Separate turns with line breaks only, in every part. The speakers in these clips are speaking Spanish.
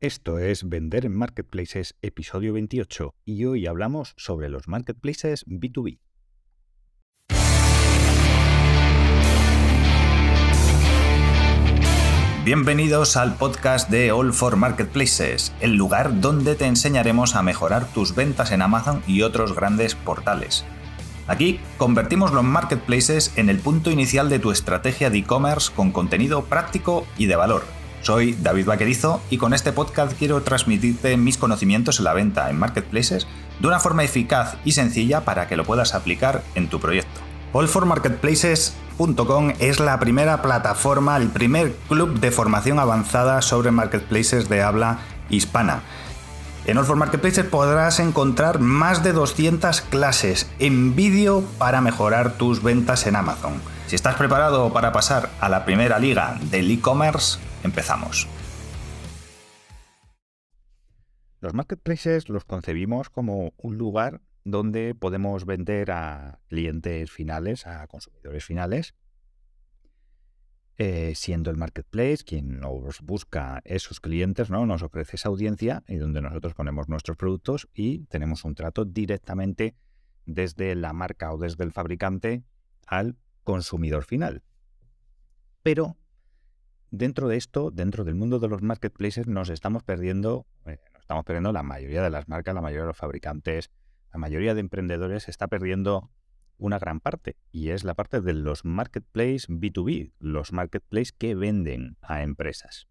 Esto es Vender en Marketplaces, episodio 28, y hoy hablamos sobre los marketplaces B2B. Bienvenidos al podcast de All for Marketplaces, el lugar donde te enseñaremos a mejorar tus ventas en Amazon y otros grandes portales. Aquí convertimos los marketplaces en el punto inicial de tu estrategia de e-commerce con contenido práctico y de valor soy David Vaquerizo y con este podcast quiero transmitirte mis conocimientos en la venta en marketplaces de una forma eficaz y sencilla para que lo puedas aplicar en tu proyecto. Allformarketplaces.com es la primera plataforma, el primer club de formación avanzada sobre marketplaces de habla hispana. En All Marketplaces podrás encontrar más de 200 clases en vídeo para mejorar tus ventas en Amazon. Si estás preparado para pasar a la primera liga del e-commerce, Empezamos. Los marketplaces los concebimos como un lugar donde podemos vender a clientes finales, a consumidores finales, eh, siendo el marketplace quien nos busca esos clientes, ¿no? nos ofrece esa audiencia y donde nosotros ponemos nuestros productos y tenemos un trato directamente desde la marca o desde el fabricante al consumidor final. Pero dentro de esto, dentro del mundo de los marketplaces, nos estamos perdiendo, eh, estamos perdiendo la mayoría de las marcas, la mayoría de los fabricantes, la mayoría de emprendedores está perdiendo una gran parte y es la parte de los marketplaces B2B, los marketplaces que venden a empresas.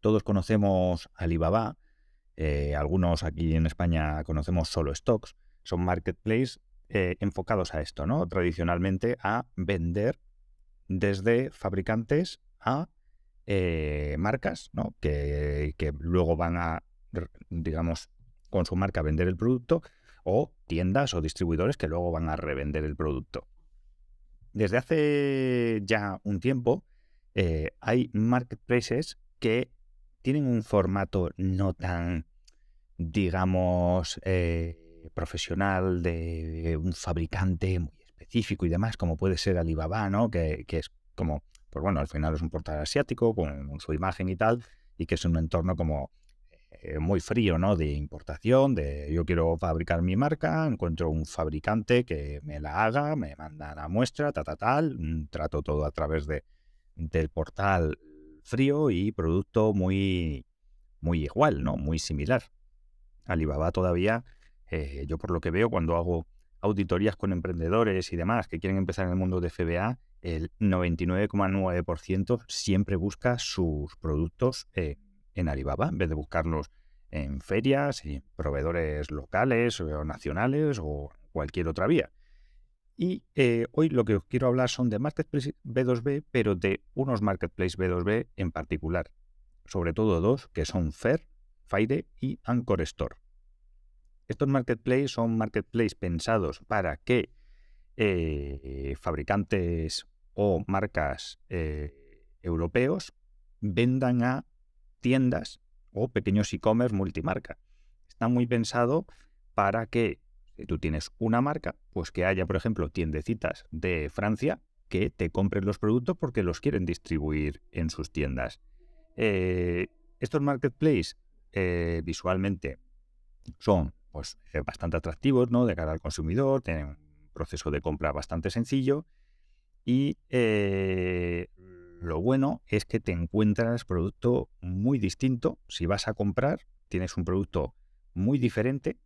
Todos conocemos Alibaba, eh, algunos aquí en España conocemos solo stocks, son marketplaces eh, enfocados a esto, ¿no? Tradicionalmente a vender desde fabricantes a eh, marcas ¿no? que, luego van a, digamos, con su marca vender el producto o tiendas o distribuidores que luego van a revender el producto. Desde hace ya un tiempo eh, hay marketplaces que tienen un formato no tan, digamos, eh, profesional de un fabricante muy específico y demás, como puede ser Alibaba, ¿no? Que, que es como pues bueno, al final es un portal asiático con su imagen y tal, y que es un entorno como eh, muy frío, ¿no? De importación, de yo quiero fabricar mi marca, encuentro un fabricante que me la haga, me manda la muestra, ta, ta, tal, mm, trato todo a través de, del portal frío y producto muy, muy igual, ¿no? Muy similar. Alibaba todavía, eh, yo por lo que veo cuando hago auditorías con emprendedores y demás que quieren empezar en el mundo de FBA, el 99,9% siempre busca sus productos eh, en Alibaba, en vez de buscarlos en ferias, y proveedores locales o nacionales o cualquier otra vía. Y eh, hoy lo que os quiero hablar son de Marketplace B2B, pero de unos Marketplace B2B en particular. Sobre todo dos, que son Fair, Fire y Anchor Store. Estos marketplaces son marketplaces pensados para que eh, fabricantes o marcas eh, europeos vendan a tiendas o pequeños e-commerce multimarca. Está muy pensado para que si tú tienes una marca, pues que haya, por ejemplo, tiendecitas de Francia que te compren los productos porque los quieren distribuir en sus tiendas. Eh, estos marketplaces visualmente son pues, eh, bastante atractivos ¿no? de cara al consumidor, tienen un proceso de compra bastante sencillo y eh, lo bueno es que te encuentras producto muy distinto. Si vas a comprar, tienes un producto muy diferente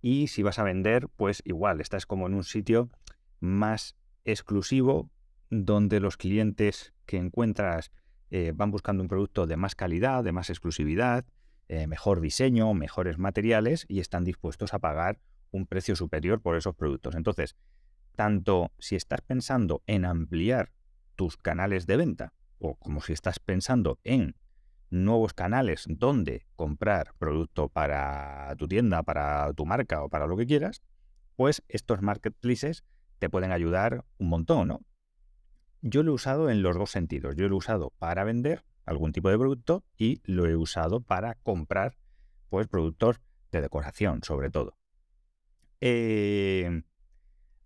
y si vas a vender, pues igual, estás como en un sitio más exclusivo donde los clientes que encuentras eh, van buscando un producto de más calidad, de más exclusividad, eh, mejor diseño, mejores materiales y están dispuestos a pagar un precio superior por esos productos. Entonces, tanto si estás pensando en ampliar tus canales de venta o como si estás pensando en nuevos canales donde comprar producto para tu tienda, para tu marca o para lo que quieras, pues estos marketplaces te pueden ayudar un montón, ¿no? Yo lo he usado en los dos sentidos. Yo lo he usado para vender algún tipo de producto y lo he usado para comprar pues productos de decoración sobre todo. Eh,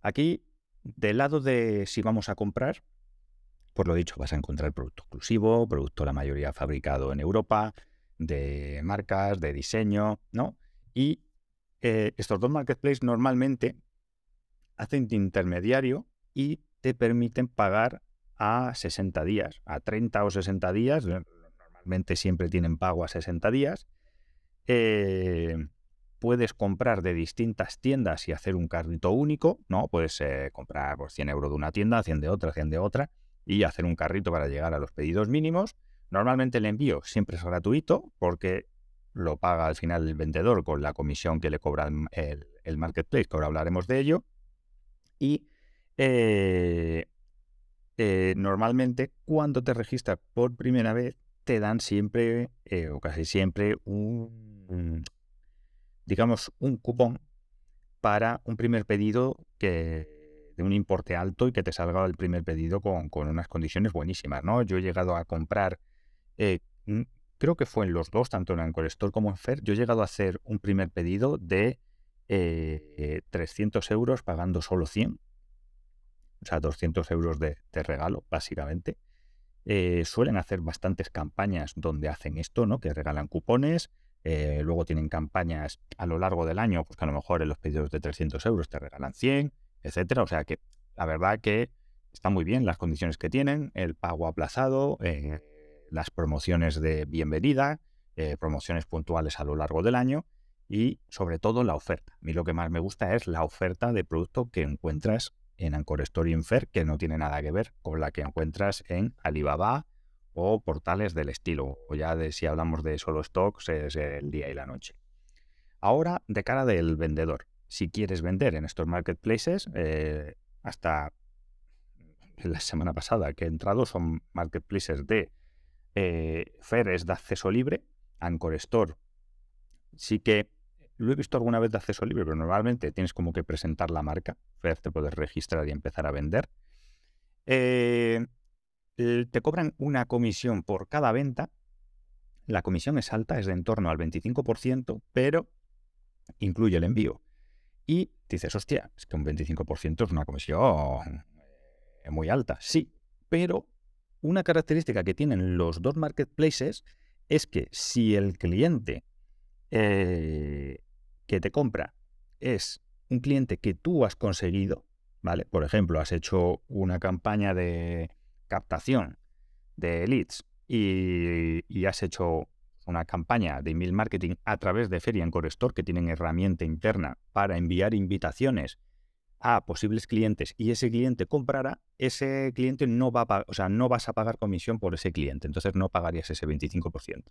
aquí, del lado de si vamos a comprar, por lo dicho, vas a encontrar producto exclusivo, producto la mayoría fabricado en Europa, de marcas, de diseño, ¿no? Y eh, estos dos marketplaces normalmente hacen de intermediario y te permiten pagar a 60 días, a 30 o 60 días. Normalmente siempre tienen pago a 60 días. Eh, puedes comprar de distintas tiendas y hacer un carrito único, ¿no? Puedes eh, comprar por 100 euros de una tienda, 100 de otra, 100 de otra y hacer un carrito para llegar a los pedidos mínimos. Normalmente el envío siempre es gratuito porque lo paga al final el vendedor con la comisión que le cobra el, marketplace, que ahora hablaremos de ello. Y eh, eh, normalmente cuando te registras por primera vez te dan siempre o casi siempre un, digamos, un cupón para un primer pedido que de un importe alto y que te salga el primer pedido con, unas condiciones buenísimas, ¿no? Yo he llegado a comprar, eh, creo que fue en los dos, tanto en Anchor Store como en Fer, yo he llegado a hacer un primer pedido de 300 euros pagando solo 100 o sea, 200 euros de, regalo, básicamente. Eh, suelen hacer bastantes campañas donde hacen esto, ¿no? Que regalan cupones. Eh, luego tienen campañas a lo largo del año, pues que a lo mejor en los pedidos de 300 euros te regalan 100, etcétera. O sea que la verdad que está muy bien las condiciones que tienen, el pago aplazado, eh, las promociones de bienvenida, promociones puntuales a lo largo del año y sobre todo la oferta. A mí lo que más me gusta es la oferta de producto que encuentras en Anchor Story Infer que no tiene nada que ver con la que encuentras en Alibaba o portales del estilo. O ya de si hablamos de solo stocks es el día y la noche. Ahora, de cara del vendedor. Si quieres vender en estos marketplaces, eh, hasta la semana pasada que he entrado son marketplaces de eh, Fer es de acceso libre, Anchor Store sí que lo he visto alguna vez de acceso libre, pero normalmente tienes como que presentar la marca. Fer te puedes registrar y empezar a vender. Eh, te cobran una comisión por cada venta. La comisión es alta, es de en torno al 25%, pero incluye el envío. Y dices, hostia, es que un 25% es una comisión eh, muy alta. Sí, pero una característica que tienen los dos marketplaces es que si el cliente eh, que te compra es un cliente que tú has conseguido, ¿vale? Por ejemplo, has hecho una campaña de captación de leads y, has hecho una campaña de email marketing a través de Feria en Store, que tienen herramienta interna para enviar invitaciones a posibles clientes y ese cliente comprará, ese cliente no va a o sea, no vas a pagar comisión por ese cliente, entonces no pagarías ese 25%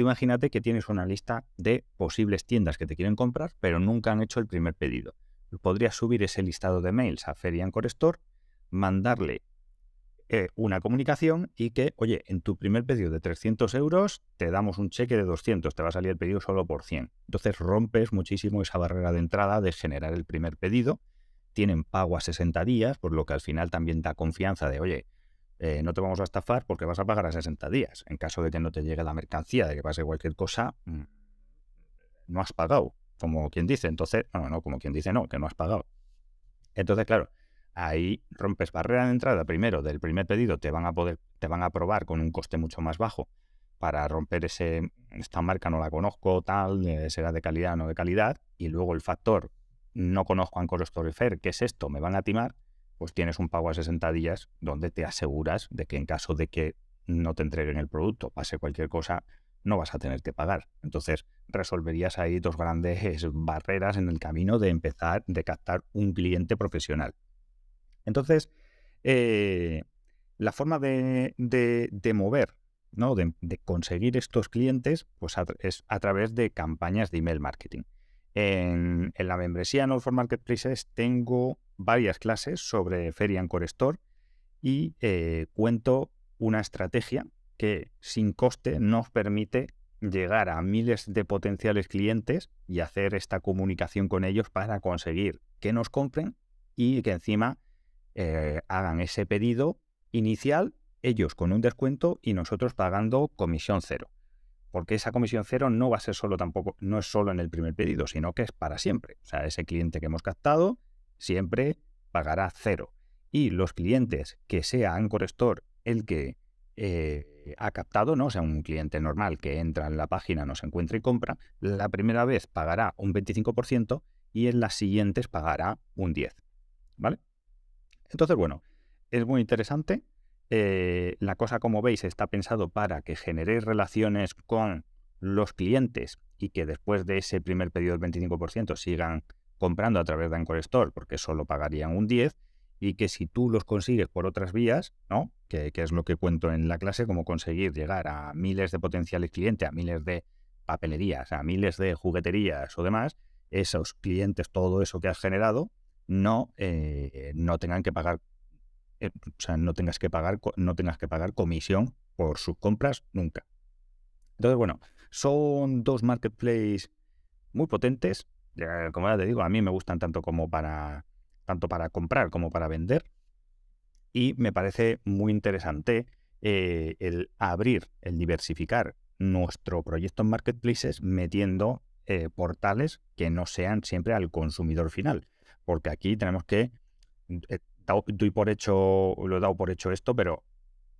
imagínate que tienes una lista de posibles tiendas que te quieren comprar, pero nunca han hecho el primer pedido. Podrías subir ese listado de mails a Feria Store, mandarle eh, una comunicación y que, oye, en tu primer pedido de 300 euros te damos un cheque de 200, te va a salir el pedido solo por 100. Entonces rompes muchísimo esa barrera de entrada de generar el primer pedido. Tienen pago a 60 días, por lo que al final también da confianza de, oye, eh, no te vamos a estafar porque vas a pagar a 60 días. En caso de que no te llegue la mercancía, de que pase cualquier cosa, mm, no has pagado, como quien dice. Entonces, no, no, como quien dice, no, que no has pagado. Entonces, claro, ahí rompes barrera de entrada primero del primer pedido, te van a poder, te van a aprobar con un coste mucho más bajo para romper ese, esta marca no la conozco, tal, eh, será de calidad o no de calidad, y luego el factor no conozco Anchor Story Fair, ¿qué es esto? Me van a timar, pues tienes un pago a 60 días donde te aseguras de que en caso de que no te entreguen el producto, pase cualquier cosa, no vas a tener que pagar. Entonces, resolverías ahí dos grandes barreras en el camino de empezar, de captar un cliente profesional. Entonces, eh, la forma de, mover, ¿no? De, conseguir estos clientes, pues es a través de campañas de email marketing. En, la membresía No for Marketplaces tengo varias clases sobre Feria Core Store y eh, cuento una estrategia que sin coste nos permite llegar a miles de potenciales clientes y hacer esta comunicación con ellos para conseguir que nos compren y que encima eh, hagan ese pedido inicial, ellos con un descuento y nosotros pagando comisión cero porque esa comisión cero no va a ser solo tampoco, no es solo en el primer pedido, sino que es para siempre. O sea, ese cliente que hemos captado siempre pagará cero. Y los clientes que sea Anchor Store el que eh, ha captado, ¿no? O sea, un cliente normal que entra en la página, nos encuentra y compra, la primera vez pagará un 25% y en las siguientes pagará un 10%. ¿Vale? Entonces, bueno, es muy interesante. Eh, la cosa, como veis, está pensado para que generéis relaciones con los clientes y que después de ese primer pedido del 25% sigan comprando a través de Anchor Store, porque solo pagarían un 10%, y que si tú los consigues por otras vías, ¿no? Que, es lo que cuento en la clase, como conseguir llegar a miles de potenciales clientes, a miles de papelerías, a miles de jugueterías o demás, esos clientes, todo eso que has generado, no, eh, no tengan que pagar, eh, o sea, no tengas que pagar, no tengas que pagar comisión por sus compras nunca. Entonces, bueno, son dos marketplaces muy potentes. Como ya te digo, a mí me gustan tanto como para tanto para comprar como para vender. Y me parece muy interesante eh, el abrir, el diversificar nuestro proyecto en marketplaces metiendo portales que no sean siempre al consumidor final. Porque aquí tenemos que, eh, doy por hecho, lo he dado por hecho esto, pero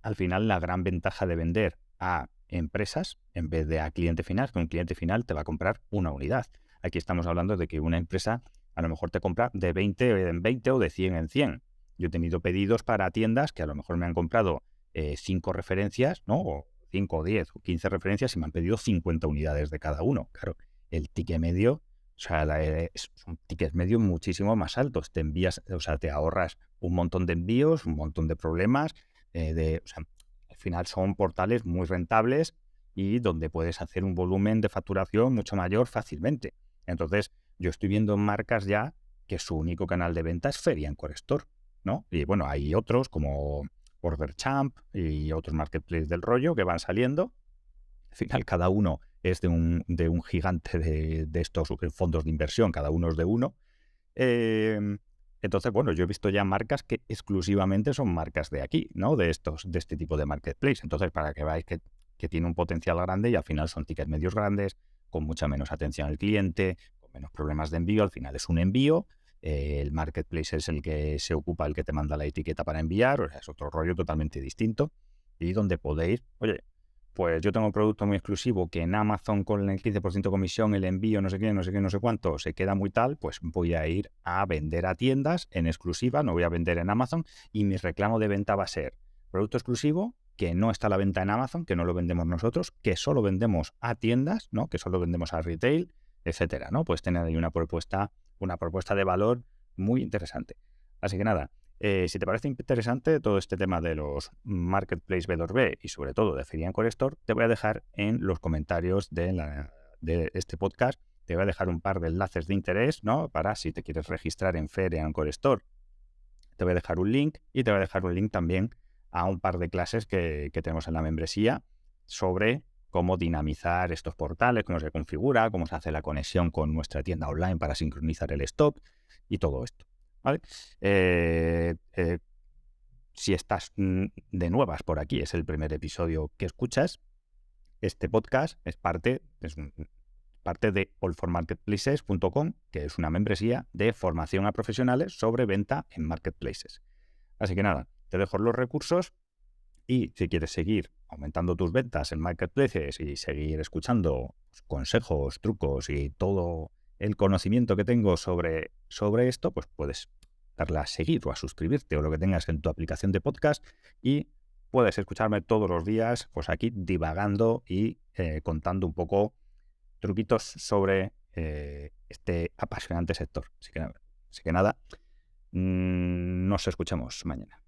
al final la gran ventaja de vender a empresas en vez de a cliente final, que un cliente final te va a comprar una unidad. Aquí estamos hablando de que una empresa a lo mejor te compra de 20 en 20 o de 100 en 100. Yo he tenido pedidos para tiendas que a lo mejor me han comprado 5 eh, referencias, ¿no? O 5 o 10 o 15 referencias y me han pedido 50 unidades de cada uno. Claro, el ticket medio, o sea, eh, son tickets medios muchísimo más altos. Te envías, o sea, te ahorras un montón de envíos, un montón de problemas. Eh, de, al final son portales muy rentables y donde puedes hacer un volumen de facturación mucho mayor fácilmente. Entonces, yo estoy viendo marcas ya que su único canal de venta es Feria en Core Store, ¿no? Y bueno, hay otros como Order Champ y otros marketplaces del rollo que van saliendo. Al final, cada uno es de un, de un gigante de, estos fondos de inversión, cada uno es de uno. Em, entonces, bueno, yo he visto ya marcas que exclusivamente son marcas de aquí, ¿no? De estos, de este tipo de marketplace. Entonces, para que veáis que, que tiene un potencial grande y al final son tickets medios grandes, con mucha menos atención al cliente, menos problemas de envío, al final es un envío, eh, el marketplace es el que se ocupa, el que te manda la etiqueta para enviar, o sea, es otro rollo totalmente distinto, y donde podéis, oye, pues yo tengo un producto muy exclusivo que en Amazon con el 15% de comisión, el envío, no sé qué, no sé qué, no sé cuánto, se queda muy tal, pues voy a ir a vender a tiendas en exclusiva, no voy a vender en Amazon, y mi reclamo de venta va a ser producto exclusivo que no está a la venta en Amazon, que no lo vendemos nosotros, que solo vendemos a tiendas, ¿no? Que solo vendemos a retail, etcétera, ¿no? Puedes tener ahí una propuesta, una propuesta de valor muy interesante. Así que nada, eh, si te parece interesante todo este tema de los Marketplace B2B y sobre todo de Feria Core Store, te voy a dejar en los comentarios de, este podcast, te voy a dejar un par de enlaces de interés, ¿no? Para si te quieres registrar en Feria Core Store. Te voy a dejar un link y te voy a dejar un link también a un par de clases que, que tenemos en la membresía sobre cómo dinamizar estos portales, cómo se configura, cómo se hace la conexión con nuestra tienda online para sincronizar el stock y todo esto. ¿Vale? Eh, eh, si estás de nuevas por aquí, es el primer episodio que escuchas, este podcast es parte, es parte de allformarketplaces.com, que es una membresía de formación a profesionales sobre venta en marketplaces. Así que nada, te dejo los recursos y si quieres seguir aumentando tus ventas en marketplaces y seguir escuchando consejos, trucos y todo el conocimiento que tengo sobre, sobre esto, pues puedes darle a seguir o a suscribirte o lo que tengas en tu aplicación de podcast y puedes escucharme todos los días, pues aquí divagando y eh, contando un poco truquitos sobre eh, este apasionante sector. Así que, así que nada, mm, nos escuchamos mañana.